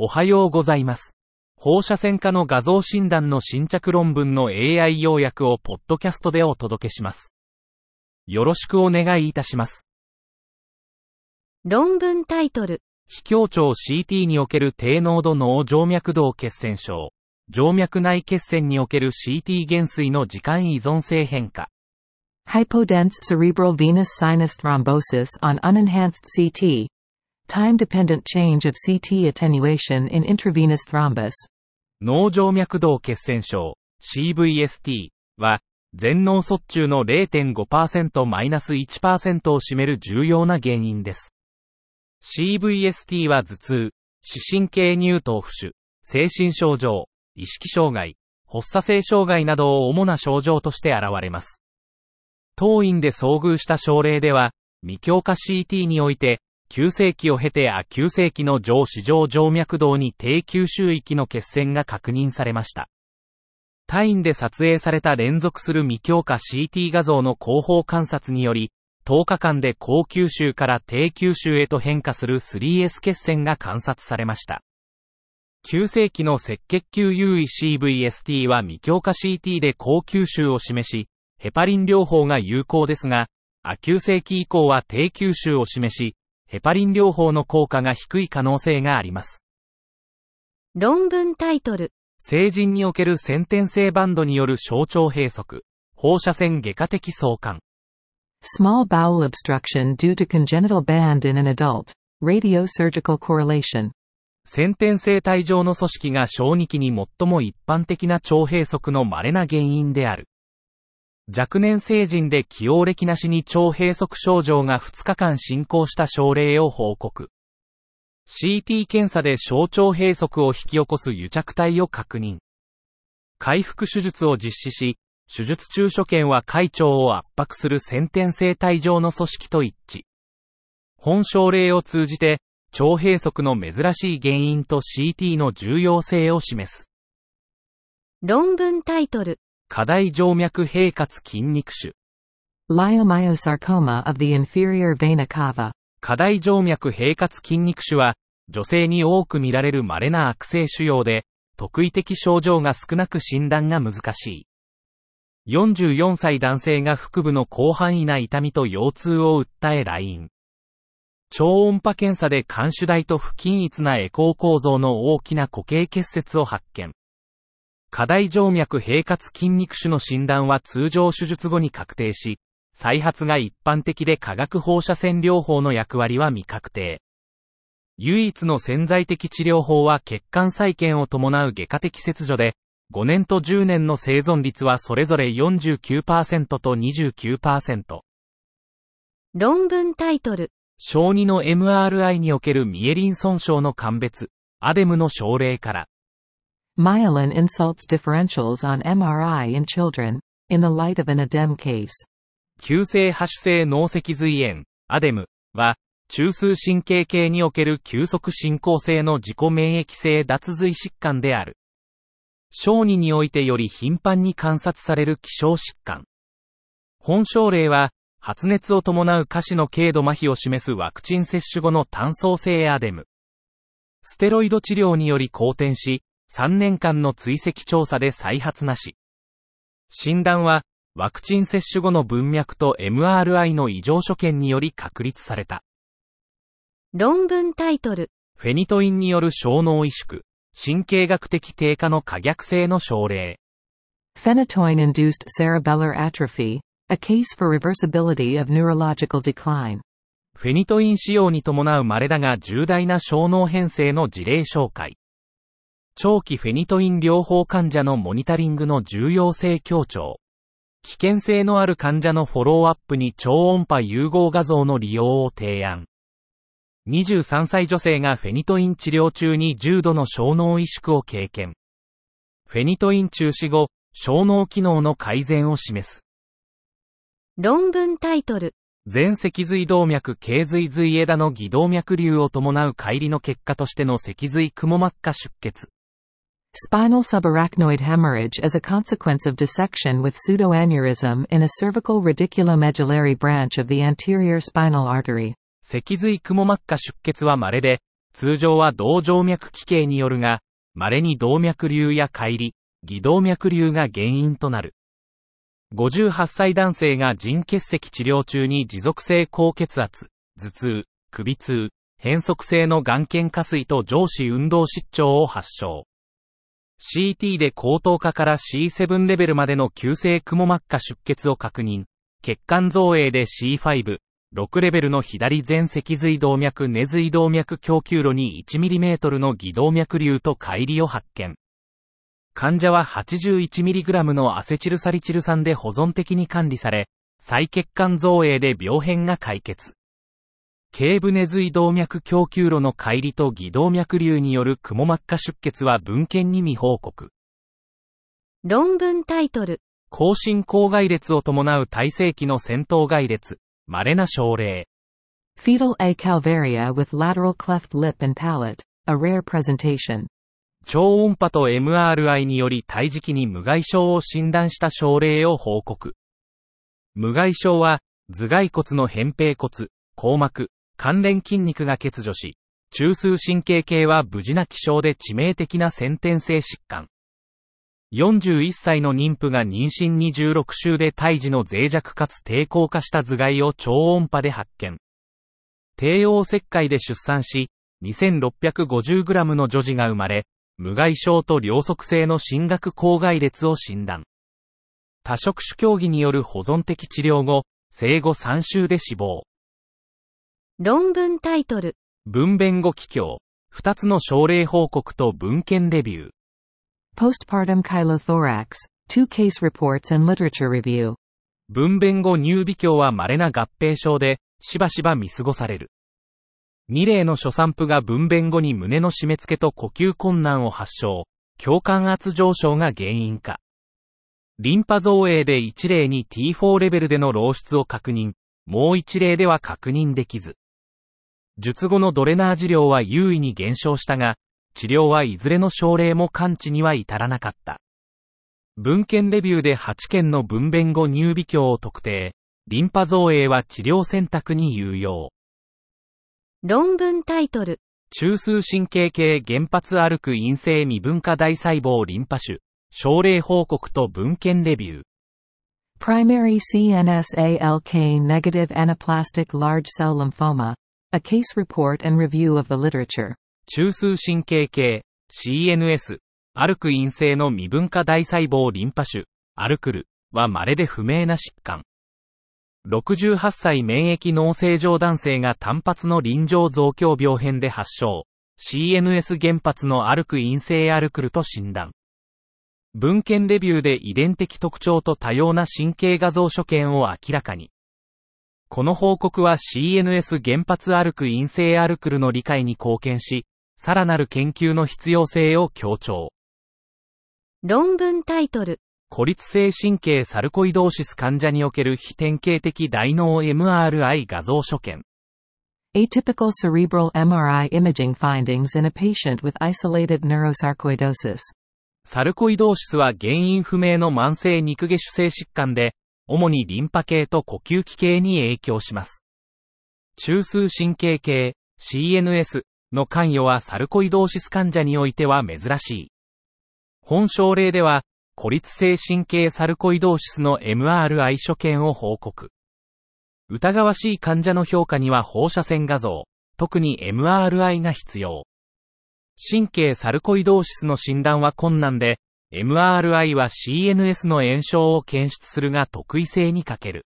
おはようございます。放射線科の画像診断の新着論文の AI 要約をポッドキャストでお届けします。よろしくお願いいたします。論文タイトル、非協調 CT における低濃度脳静脈動血栓症、静脈内血栓における CT 減衰の時間依存性変化。Hypodense cerebral venous sinus thrombosis on unenhanced CT. Time-dependent change of CT attenuation in intravenous thrombus. 脳静脈動血栓症、CVST は、全脳卒中の 0.5%-1% を占める重要な原因です。CVST は頭痛、視神経乳頭浮腫、精神症状、意識障害、発作性障害などを主な症状として現れます。当院で遭遇した症例では、未強化 CT において、急性期を経て亜急性期の上視上静脈動に低吸収域の血栓が確認されました。他院で撮影された連続する未強化 CT 画像の後方観察により、10日間で高吸収から低吸収へと変化する 3S 血栓が観察されました。急性期の赤血球優位 CVST は未強化 CT で高吸収を示し、ヘパリン療法が有効ですが、亜急性期以降は低吸収を示し、ヘパリン療法の効果が低い可能性があります。論文タイトル、成人における先天性バンドによる小腸閉塞、放射線外科的相関。Small bowel obstruction due to congenital band in an adult. Radiosurgical correlation. 先天性体状の組織が小児期に最も一般的な腸閉塞の稀な原因である。若年成人で起用歴なしに腸閉塞症状が2日間進行した症例を報告。CT 検査で小腸閉塞を引き起こす癒着体を確認。回復手術を実施し、手術中所見は回腸を圧迫する先天性体状の組織と一致。本症例を通じて、腸閉塞の珍しい原因と CT の重要性を示す。論文タイトル、過大静脈閉活筋肉腫。Leiomyosarcoma of the inferior vena cava. 過大静脈閉活筋肉腫は、女性に多く見られる稀な悪性腫瘍で、特異的症状が少なく診断が難しい。44歳男性が腹部の広範囲な痛みと腰痛を訴え来院。超音波検査で肝主台と不均一なエコー構造の大きな固形結節を発見。過大静脈閉活筋肉腫の診断は通常手術後に確定し、再発が一般的で化学放射線療法の役割は未確定。唯一の潜在的治療法は血管再建を伴う外科的切除で、5年と10年の生存率はそれぞれ49%と29%。論文タイトル、小児の MRI におけるミエリン損傷の鑑別、アデムの症例から、Myelin insults differentials on MRI in children. In the light of an ADEM case. 急性播種性脳脊髄炎、アデムは、中枢神経系における急速進行性の自己免疫性脱髄疾患である。小児においてより頻繁に観察される希少疾患。本症例は、発熱を伴う下肢の軽度麻痺を示すワクチン接種後の単層性アデム。ステロイド治療により好転し、3年間の追跡調査で再発なし。診断は、ワクチン接種後の文脈と MRI の異常所見により確立された。論文タイトル、フェニトインによる小脳萎縮、神経学的低下の可逆性の症例。Phenytoin-induced cerebellar atrophy. A case for reversibility of neurological decline. フェニトイン使用に伴う稀だが重大な小脳変性の事例紹介。長期フェニトイン療法患者のモニタリングの重要性強調。危険性のある患者のフォローアップに超音波融合画像の利用を提案。23歳女性がフェニトイン治療中に重度の小脳萎縮を経験。フェニトイン中止後、小脳機能の改善を示す。論文タイトル、全脊髄動脈頸髄髄枝の偽動脈瘤を伴う乖離の結果としての脊髄雲膜下出血。Spinal subarachnoid hemorrhage as a consequence of dissection with pseudoaneurysm in a cervical radiculomedullary branch of the anterior spinal artery. 脊髄雲膜下出血は稀で、通常は動静脈奇形によるが、稀に動脈瘤や乖離、偽動脈瘤が原因となる。58歳男性が腎結石治療中に持続性高血圧、頭痛、首痛、変則性の眼瞼下垂と上肢運動失調を発症。CT で高等化から C7 レベルまでの急性雲膜下出血を確認。血管造影で C5、6レベルの左前脊髄動脈根髄動脈供給路に 1mm の偽動脈瘤と乖離を発見。患者は 81mg のアセチルサリチル酸で保存的に管理され、再血管造影で病変が解決。頸部根髄動脈供給路の乖離と偽動脈瘤による雲膜下出血は文献に未報告。論文タイトル。更新口外列を伴う体制期の先頭外列。稀な症例。Fetal A calvaria with lateral cleft lip and palate, a rare presentation. 超音波と MRI により胎児期に無害症を診断した症例を報告。無害症は、頭蓋骨の扁平骨、硬膜、関連筋肉が欠如し、中枢神経系は無事な気象で致命的な先天性疾患。41歳の妊婦が妊娠26週で胎児の脆弱かつ抵抗化した頭蓋を超音波で発見。帝王切開で出産し、2650g の女児が生まれ、無害症と両側性の進学口外列を診断。多職種競技による保存的治療後、生後3週で死亡。論文タイトル。分娩後気境。二つの症例報告と文献レビュー。Postpartum chylothorax, two case reports and literature review. 分娩後乳微鏡は稀な合併症で、しばしば見過ごされる。2例の初産婦が分娩後に胸の締め付けと呼吸困難を発症、共感圧上昇が原因か。リンパ造影で1例に T4 レベルでの漏出を確認、もう1例では確認できず。術後のドレナー治療は優位に減少したが、治療はいずれの症例も完治には至らなかった。文献レビューで8件の分娩後乳微鏡を特定、リンパ造影は治療選択に有用。論文タイトル。中枢神経系原発歩く陰性未分化大細胞リンパ種、症例報告と文献レビュー。Primary CNSALK negative anaplastic large cell lymphoma. A case report and review of the literature. 中枢神経系、CNS、アルク陰性の未分化大細胞リンパ種、アルクルは稀で不明な疾患。68歳免疫脳正常男性が単発の臨場増強病変で発症。CNS 原発のアルク陰性アルクルと診断。文献レビューで遺伝的特徴と多様な神経画像所見を明らかに。この報告は CNS 原発アルク陰性アルクルの理解に貢献し、さらなる研究の必要性を強調。論文タイトル。孤立性神経サルコイドーシス患者における非典型的大脳 MRI 画像所見。Atypical cerebral MRI imaging findings in a patient with isolated neurosarcoidosis. サルコイドーシスは原因不明の慢性肉下主性疾患で、主にリンパ系と呼吸器系に影響します。中枢神経系 CNS の関与はサルコイドーシス患者においては珍しい。本症例では、孤立性神経サルコイドーシスの MRI 所見を報告。疑わしい患者の評価には放射線画像、特に MRI が必要。神経サルコイドーシスの診断は困難で、MRI は CNS の炎症を検出するが特異性に欠ける。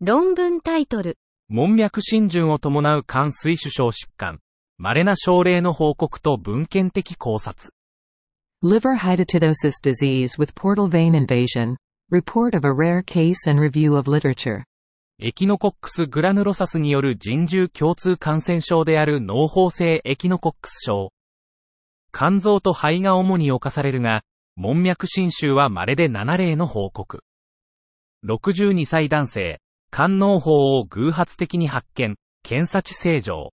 論文タイトル。門脈浸潤を伴う肝水腫症疾患。稀な症例の報告と文献的考察。Liver hydatidosis disease with portal vein invasion. Report of a rare case and review of literature. エキノコックスグラヌロサスによる人獣共通感染症である脳胞性エキノコックス症。肝臓と肺が主に侵されるが、門脈侵襲は稀で7例の報告。62歳男性、肝脳胞を偶発的に発見、検査値正常。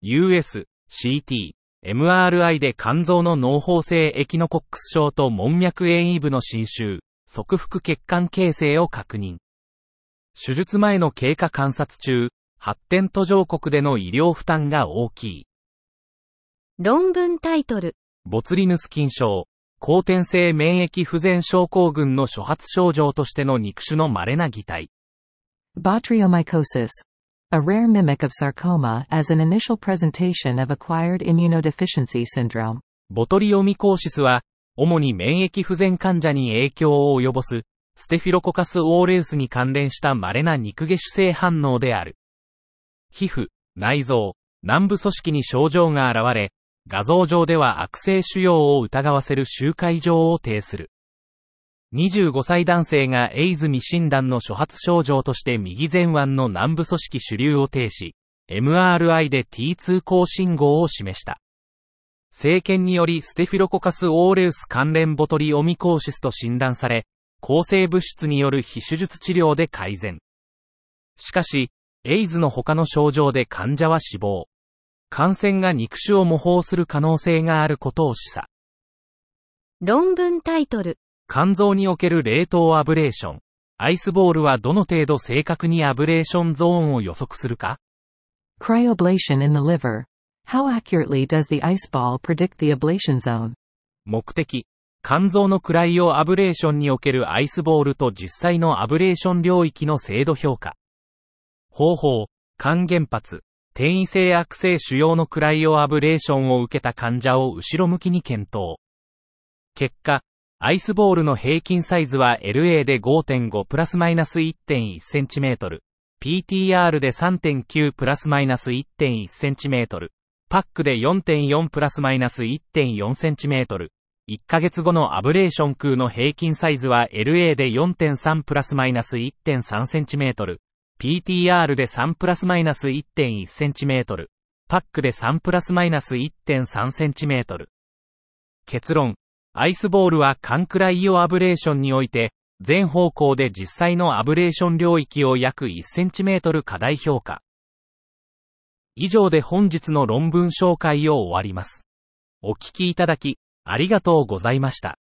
US、CT、MRI で肝臓の脳胞性エキノコックス症と門脈遠位部の侵襲、側腹血管形成を確認。手術前の経過観察中、発展途上国での医療負担が大きい。論文タイトル、ボツリヌス菌症、後天性免疫不全症候群の初発症状としての肉種の稀な擬態。Botryomycosis. A rare mimic of sarcoma as an initial presentation of acquired immunodeficiency syndrome. ボトリオミコーシスは、主に免疫不全患者に影響を及ぼす、ステフィロコカスオーレウスに関連した稀な肉下種性反応である。皮膚、内臓、軟部組織に症状が現れ、画像上では悪性腫瘍を疑わせる集会状を呈する。25歳男性がエイズ未診断の初発症状として右前腕の軟部組織主流を呈し、MRI で T2 高信号を示した。生検によりステフィロコカスオーレウス関連ボトリオミコーシスと診断され、抗生物質による非手術治療で改善。しかし、エイズの他の症状で患者は死亡。感染が肉種を模倣する可能性があることを示唆。論文タイトル、肝臓における冷凍アブレーション。アイスボールはどの程度正確にアブレーションゾーンを予測するか？Cryoablation in the liver. How accurately does the ice ball predict the ablation zone? 目的。肝臓のクライオアブレーションにおけるアイスボールと実際のアブレーション領域の精度評価。方法。肝原発。転移性悪性腫瘍のクライオアブレーションを受けた患者を後ろ向きに検討。結果、アイスボールの平均サイズは LA で5.5プラスマイナス1.1センチメートル、PTR で3.9プラスマイナス1.1センチメートル、パックで4.4プラスマイナス1.4センチメートル、1ヶ月後のアブレーション空の平均サイズは LA で4.3プラスマイナス1.3センチメートル、PTR で3プラスマイナス1.1センチメートル、パックで3プラスマイナス1.3センチメートル。結論。アイスボールはカンクライオアブレーションにおいて、全方向で実際のアブレーション領域を約1センチメートル過大評価。以上で本日の論文紹介を終わります。お聞きいただき、ありがとうございました。